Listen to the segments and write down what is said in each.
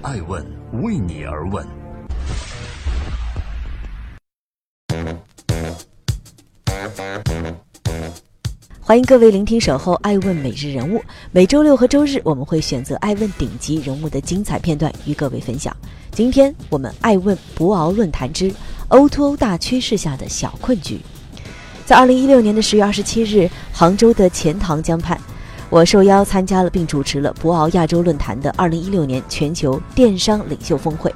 爱问为你而问。欢迎各位聆听《守候爱问每日人物》，每周六和周日我们会选择爱问顶级人物的精彩片段与各位分享。今天我们爱问博鳌论坛之 O2O 大趋势下的小困局。在二零一六年的十月二十七日，杭州的钱塘江畔，我受邀参加了并主持了博鳌亚洲论坛的二零一六年全球电商领袖峰会。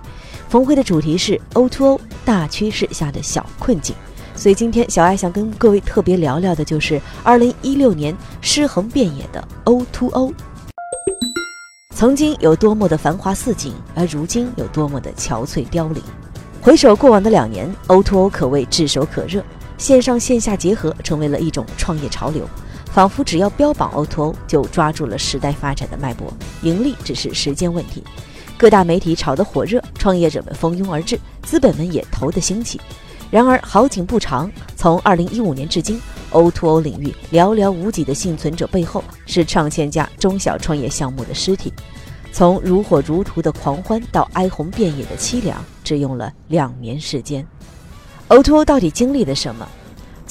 峰会的主题是 O2O 大趋势下的小困境。所以今天小爱想跟各位特别聊聊的，就是二零一六年尸横遍野的 O2O。曾经有多么的繁华似锦，而如今有多么的憔悴凋零。回首过往的两年，O2O 可谓炙手可热，线上线下结合成为了一种创业潮流，仿佛只要标榜 O2O，就抓住了时代发展的脉搏，盈利只是时间问题。各大媒体炒得火热，创业者们蜂拥而至，资本们也投得兴起。然而好景不长，从二零一五年至今，O2O 领域寥寥无几的幸存者背后，是上千家中小创业项目的尸体。从如火如荼的狂欢到哀鸿遍野的凄凉，只用了两年时间。O2O 到底经历了什么？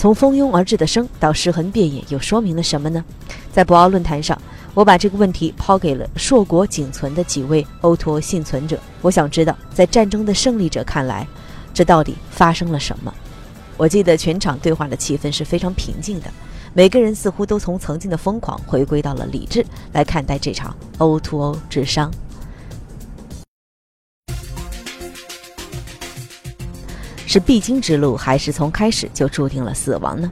从蜂拥而至的生到尸横遍野，又说明了什么呢？在博鳌论坛上，我把这个问题抛给了硕果仅存的几位 O2O 幸存者。我想知道，在战争的胜利者看来。这到底发生了什么？我记得全场对话的气氛是非常平静的，每个人似乎都从曾经的疯狂回归到了理智来看待这场 O2O 之伤。是必经之路，还是从开始就注定了死亡呢？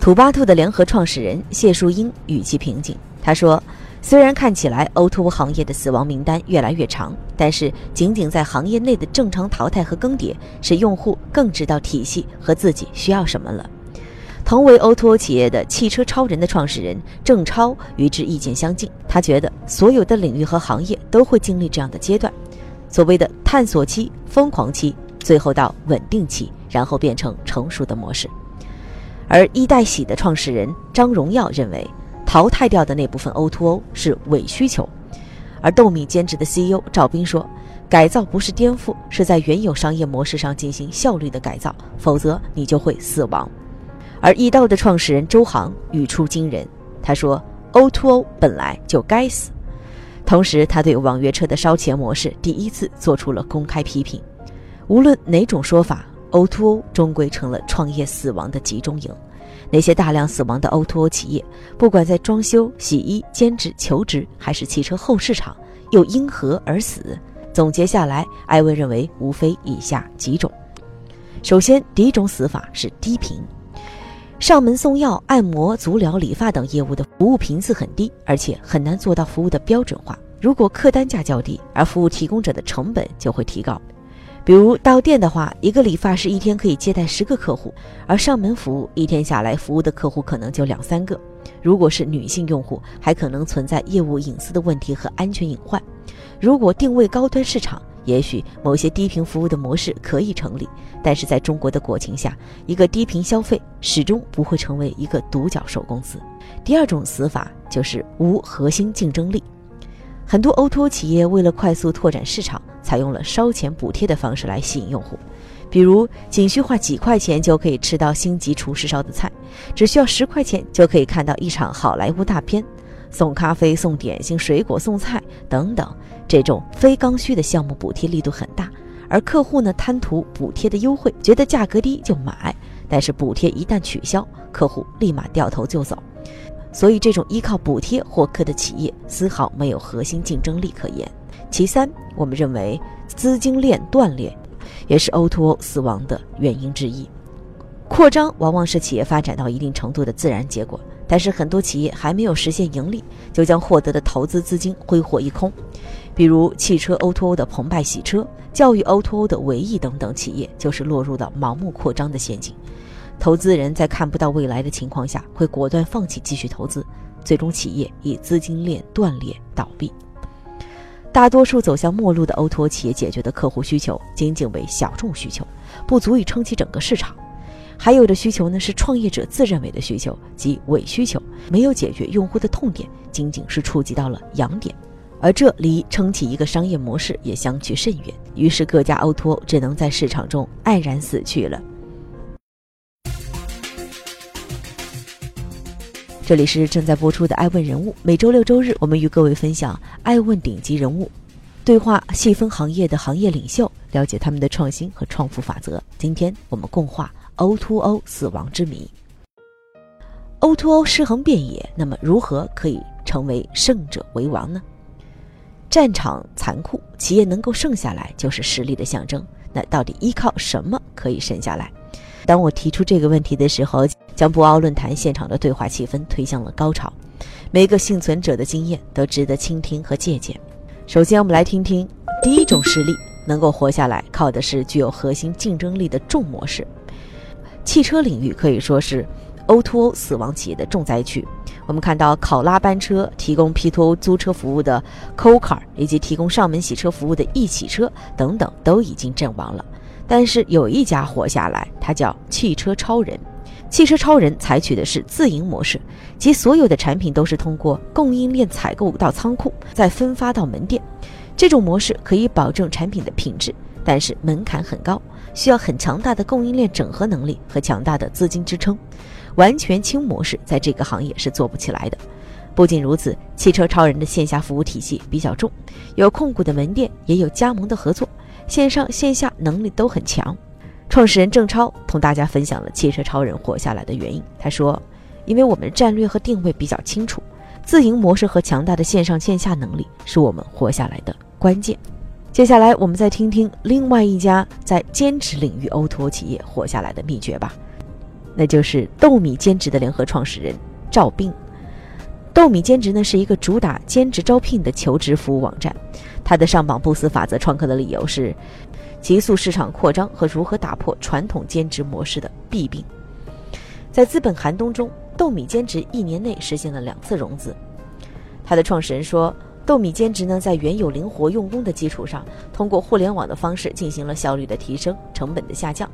土巴兔的联合创始人谢树英语气平静，他说。虽然看起来 O2O 行业的死亡名单越来越长，但是仅仅在行业内的正常淘汰和更迭，使用户更知道体系和自己需要什么了。同为 O2O 企业的汽车超人的创始人郑超与之意见相近，他觉得所有的领域和行业都会经历这样的阶段，所谓的探索期、疯狂期，最后到稳定期，然后变成成熟的模式。而一代喜的创始人张荣耀认为。淘汰掉的那部分 O2O 是伪需求，而豆米兼职的 CEO 赵斌说：“改造不是颠覆，是在原有商业模式上进行效率的改造，否则你就会死亡。”而易道的创始人周航语出惊人，他说：“O2O 本来就该死。”同时，他对网约车的烧钱模式第一次做出了公开批评。无论哪种说法，O2O 终归成了创业死亡的集中营。那些大量死亡的 O2O 企业，不管在装修、洗衣、兼职、求职，还是汽车后市场，又因何而死？总结下来，艾薇认为无非以下几种：首先，第一种死法是低频，上门送药、按摩、足疗、理发等业务的服务频次很低，而且很难做到服务的标准化。如果客单价较低，而服务提供者的成本就会提高。比如到店的话，一个理发师一天可以接待十个客户，而上门服务一天下来服务的客户可能就两三个。如果是女性用户，还可能存在业务隐私的问题和安全隐患。如果定位高端市场，也许某些低频服务的模式可以成立，但是在中国的国情下，一个低频消费始终不会成为一个独角兽公司。第二种死法就是无核心竞争力。很多 O2O 企业为了快速拓展市场，采用了烧钱补贴的方式来吸引用户，比如仅需花几块钱就可以吃到星级厨师烧的菜，只需要十块钱就可以看到一场好莱坞大片，送咖啡、送点心、水果、送菜等等。这种非刚需的项目补贴力度很大，而客户呢贪图补贴的优惠，觉得价格低就买，但是补贴一旦取消，客户立马掉头就走。所以，这种依靠补贴获客的企业丝毫没有核心竞争力可言。其三，我们认为资金链断裂，也是 O2O 死亡的原因之一。扩张往往是企业发展到一定程度的自然结果，但是很多企业还没有实现盈利，就将获得的投资资金挥霍一空。比如汽车 O2O 的澎湃洗车、教育 O2O 的维易等等企业，就是落入了盲目扩张的陷阱。投资人在看不到未来的情况下，会果断放弃继续投资，最终企业以资金链断裂倒闭。大多数走向末路的 O2O 企业解决的客户需求仅仅为小众需求，不足以撑起整个市场。还有的需求呢是创业者自认为的需求，即伪需求，没有解决用户的痛点，仅仅是触及到了痒点。而这离撑起一个商业模式也相去甚远。于是各家 O2O 只能在市场中黯然死去了。这里是正在播出的《爱问人物》，每周六周日我们与各位分享爱问顶级人物，对话细分行业的行业领袖，了解他们的创新和创富法则。今天我们共话 O2O 死亡之谜。O2O 尸横遍野，那么如何可以成为胜者为王呢？战场残酷，企业能够胜下来就是实力的象征。那到底依靠什么可以胜下来？当我提出这个问题的时候，将博鳌论坛现场的对话气氛推向了高潮。每个幸存者的经验都值得倾听和借鉴。首先，我们来听听第一种实力能够活下来，靠的是具有核心竞争力的重模式。汽车领域可以说是 O2O 死亡企业的重灾区。我们看到，考拉班车提供 P2O 租车服务的 CoCar，以及提供上门洗车服务的易洗车等等，都已经阵亡了。但是有一家活下来，它叫汽车超人。汽车超人采取的是自营模式，即所有的产品都是通过供应链采购到仓库，再分发到门店。这种模式可以保证产品的品质，但是门槛很高，需要很强大的供应链整合能力和强大的资金支撑。完全轻模式在这个行业是做不起来的。不仅如此，汽车超人的线下服务体系比较重，有控股的门店，也有加盟的合作。线上线下能力都很强，创始人郑超同大家分享了汽车超人活下来的原因。他说：“因为我们战略和定位比较清楚，自营模式和强大的线上线下能力是我们活下来的关键。”接下来，我们再听听另外一家在兼职领域 O2O 企业活下来的秘诀吧，那就是豆米兼职的联合创始人赵斌。豆米兼职呢是一个主打兼职招聘的求职服务网站。它的上榜不死法则创客的理由是，急速市场扩张和如何打破传统兼职模式的弊病。在资本寒冬中，豆米兼职一年内实现了两次融资。他的创始人说，豆米兼职呢在原有灵活用工的基础上，通过互联网的方式进行了效率的提升、成本的下降。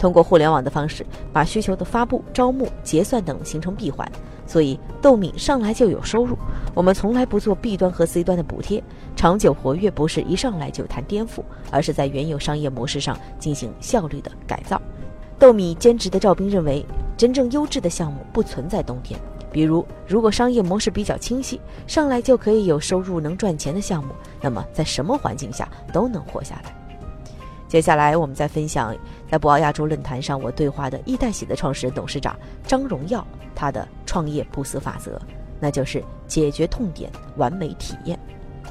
通过互联网的方式，把需求的发布、招募、结算等形成闭环。所以豆米上来就有收入，我们从来不做 B 端和 C 端的补贴，长久活跃不是一上来就谈颠覆，而是在原有商业模式上进行效率的改造。豆米兼职的赵斌认为，真正优质的项目不存在冬天。比如，如果商业模式比较清晰，上来就可以有收入、能赚钱的项目，那么在什么环境下都能活下来。接下来，我们再分享在博鳌亚洲论坛上我对话的易代喜的创始人、董事长张荣耀，他的创业不死法则，那就是解决痛点，完美体验。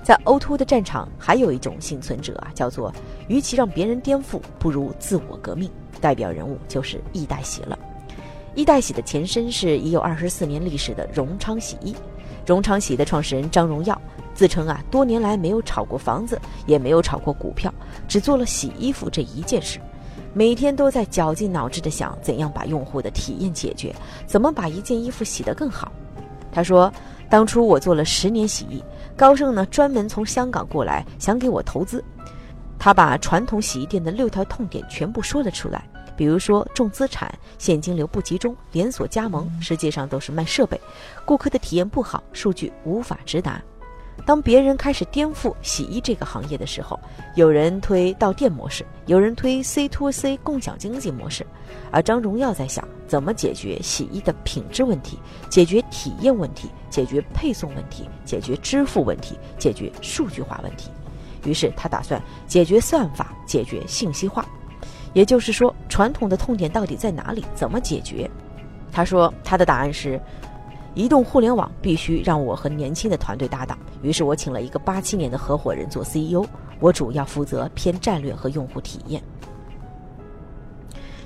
在 O2O 的战场，还有一种幸存者啊，叫做与其让别人颠覆，不如自我革命。代表人物就是易代喜了。一代洗的前身是已有二十四年历史的荣昌洗衣，荣昌洗的创始人张荣耀。自称啊，多年来没有炒过房子，也没有炒过股票，只做了洗衣服这一件事，每天都在绞尽脑汁的想怎样把用户的体验解决，怎么把一件衣服洗得更好。他说，当初我做了十年洗衣，高盛呢专门从香港过来想给我投资，他把传统洗衣店的六条痛点全部说了出来，比如说重资产、现金流不集中、连锁加盟，实际上都是卖设备，顾客的体验不好，数据无法直达。当别人开始颠覆洗衣这个行业的时候，有人推到店模式，有人推 C to C 共享经济模式，而张荣耀在想怎么解决洗衣的品质问题，解决体验问题，解决配送问题，解决支付问题，解决数据化问题。于是他打算解决算法，解决信息化。也就是说，传统的痛点到底在哪里？怎么解决？他说他的答案是。移动互联网必须让我和年轻的团队搭档，于是我请了一个八七年的合伙人做 CEO，我主要负责偏战略和用户体验。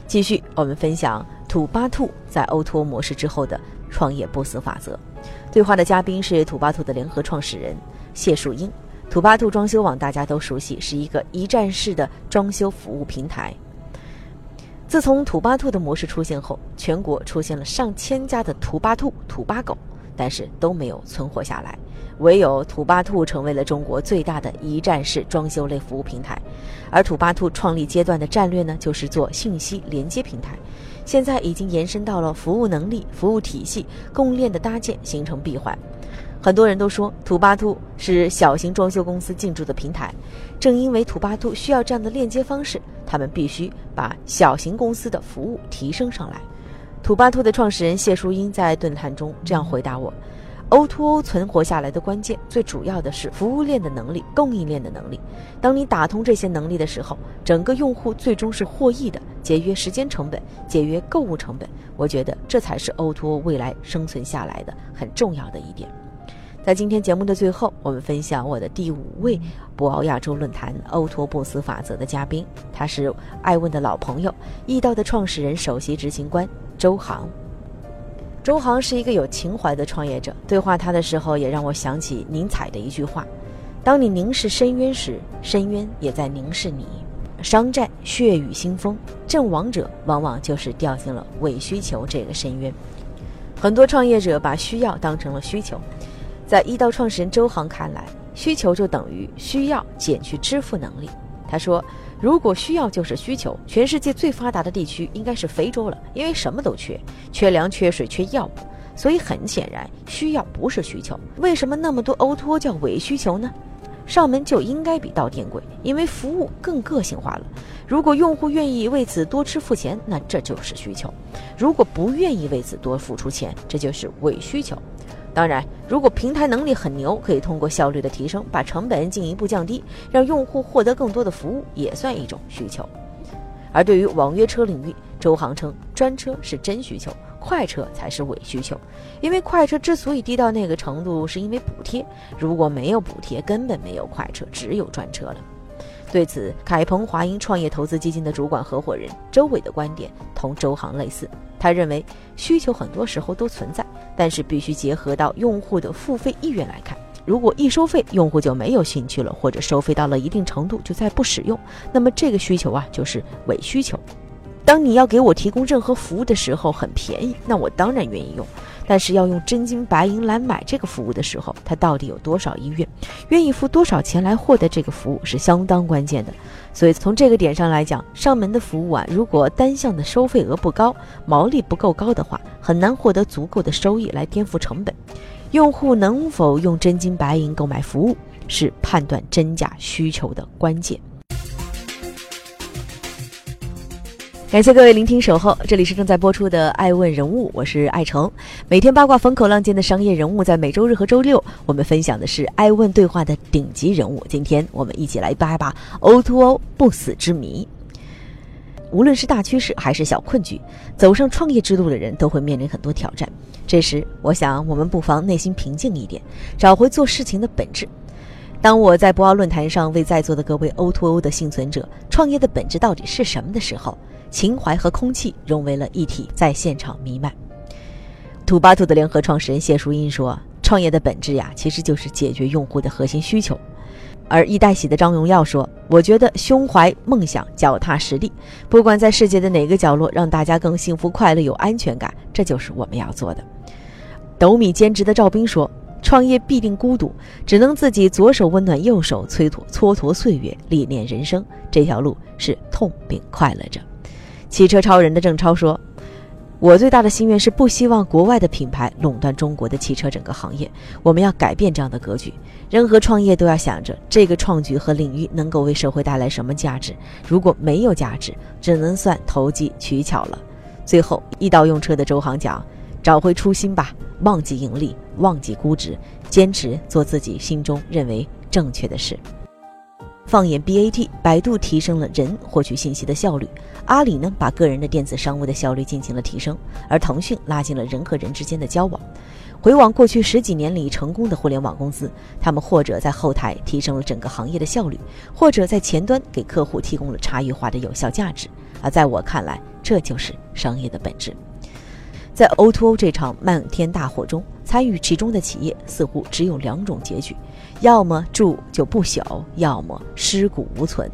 继续，我们分享土巴兔在 O2O 模式之后的创业不死法则。对话的嘉宾是土巴兔的联合创始人谢树英。土巴兔装修网大家都熟悉，是一个一站式的装修服务平台。自从土巴兔的模式出现后，全国出现了上千家的土巴兔、土巴狗，但是都没有存活下来。唯有土巴兔成为了中国最大的一站式装修类服务平台。而土巴兔创立阶段的战略呢，就是做信息连接平台，现在已经延伸到了服务能力、服务体系、供应链的搭建，形成闭环。很多人都说土巴兔是小型装修公司进驻的平台，正因为土巴兔需要这样的链接方式，他们必须把小型公司的服务提升上来。土巴兔的创始人谢淑英在论坛中这样回答我：“O2O o 存活下来的关键，最主要的是服务链的能力、供应链的能力。当你打通这些能力的时候，整个用户最终是获益的，节约时间成本，节约购物成本。我觉得这才是 O2O 未来生存下来的很重要的一点。”在今天节目的最后，我们分享我的第五位博鳌亚洲论坛欧托布斯法则的嘉宾，他是爱问的老朋友，易道的创始人、首席执行官周航。周航是一个有情怀的创业者，对话他的时候，也让我想起宁采的一句话：“当你凝视深渊时，深渊也在凝视你。”商战血雨腥风，阵亡者往往就是掉进了伪需求这个深渊。很多创业者把需要当成了需求。在易道创始人周航看来，需求就等于需要减去支付能力。他说：“如果需要就是需求，全世界最发达的地区应该是非洲了，因为什么都缺，缺粮、缺水、缺药物。所以很显然，需要不是需求。为什么那么多 O2O 叫伪需求呢？上门就应该比到店贵，因为服务更个性化了。如果用户愿意为此多支付钱，那这就是需求；如果不愿意为此多付出钱，这就是伪需求。”当然，如果平台能力很牛，可以通过效率的提升，把成本进一步降低，让用户获得更多的服务，也算一种需求。而对于网约车领域，周航称专车是真需求，快车才是伪需求。因为快车之所以低到那个程度，是因为补贴，如果没有补贴，根本没有快车，只有专车了。对此，凯鹏华英创业投资基金的主管合伙人周伟的观点同周航类似。他认为，需求很多时候都存在，但是必须结合到用户的付费意愿来看。如果一收费，用户就没有兴趣了，或者收费到了一定程度就再不使用，那么这个需求啊就是伪需求。当你要给我提供任何服务的时候很便宜，那我当然愿意用。但是要用真金白银来买这个服务的时候，他到底有多少意愿，愿意付多少钱来获得这个服务是相当关键的。所以从这个点上来讲，上门的服务啊，如果单项的收费额不高，毛利不够高的话，很难获得足够的收益来颠覆成本。用户能否用真金白银购买服务，是判断真假需求的关键。感谢各位聆听守候，这里是正在播出的《爱问人物》，我是爱成。每天八卦风口浪尖的商业人物，在每周日和周六，我们分享的是爱问对话的顶级人物。今天我们一起来扒一扒 O2O 不死之谜。无论是大趋势还是小困局，走上创业之路的人都会面临很多挑战。这时，我想我们不妨内心平静一点，找回做事情的本质。当我在博鳌论坛上为在座的各位 O2O 的幸存者创业的本质到底是什么的时候，情怀和空气融为了一体，在现场弥漫。土巴兔的联合创始人谢淑英说：“创业的本质呀，其实就是解决用户的核心需求。”而易代喜的张荣耀说：“我觉得胸怀梦想，脚踏实地，不管在世界的哪个角落，让大家更幸福、快乐、有安全感，这就是我们要做的。”斗米兼职的赵斌说：“创业必定孤独，只能自己左手温暖右手，蹉跎蹉跎岁月，历练人生。这条路是痛并快乐着。”汽车超人的郑超说：“我最大的心愿是不希望国外的品牌垄断中国的汽车整个行业。我们要改变这样的格局。任何创业都要想着这个创举和领域能够为社会带来什么价值。如果没有价值，只能算投机取巧了。”最后，一刀用车的周航讲：“找回初心吧，忘记盈利，忘记估值，坚持做自己心中认为正确的事。”放眼 BAT，百度提升了人获取信息的效率，阿里呢把个人的电子商务的效率进行了提升，而腾讯拉近了人和人之间的交往。回望过去十几年里成功的互联网公司，他们或者在后台提升了整个行业的效率，或者在前端给客户提供了差异化的有效价值。而在我看来，这就是商业的本质。在 O2O 这场漫天大火中，参与其中的企业似乎只有两种结局。要么住就不朽，要么尸骨无存。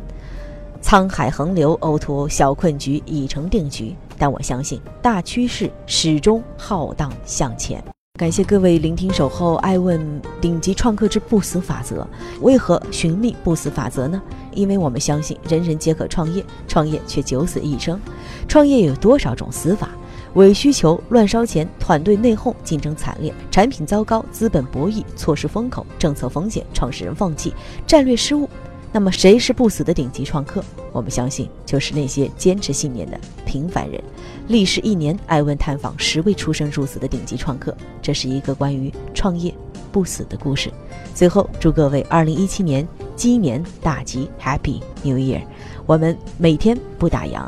沧海横流，O2O 小困局已成定局。但我相信大趋势始终浩荡向前。感谢各位聆听守候。爱问顶级创客之不死法则，为何寻觅不死法则呢？因为我们相信人人皆可创业，创业却九死一生。创业有多少种死法？伪需求、乱烧钱、团队内讧、竞争惨烈、产品糟糕、资本博弈、错失风口、政策风险、创始人放弃、战略失误。那么，谁是不死的顶级创客？我们相信，就是那些坚持信念的平凡人。历时一年，艾问探访十位出生入死的顶级创客，这是一个关于创业不死的故事。最后，祝各位二零一七年鸡年大吉，Happy New Year！我们每天不打烊。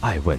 艾问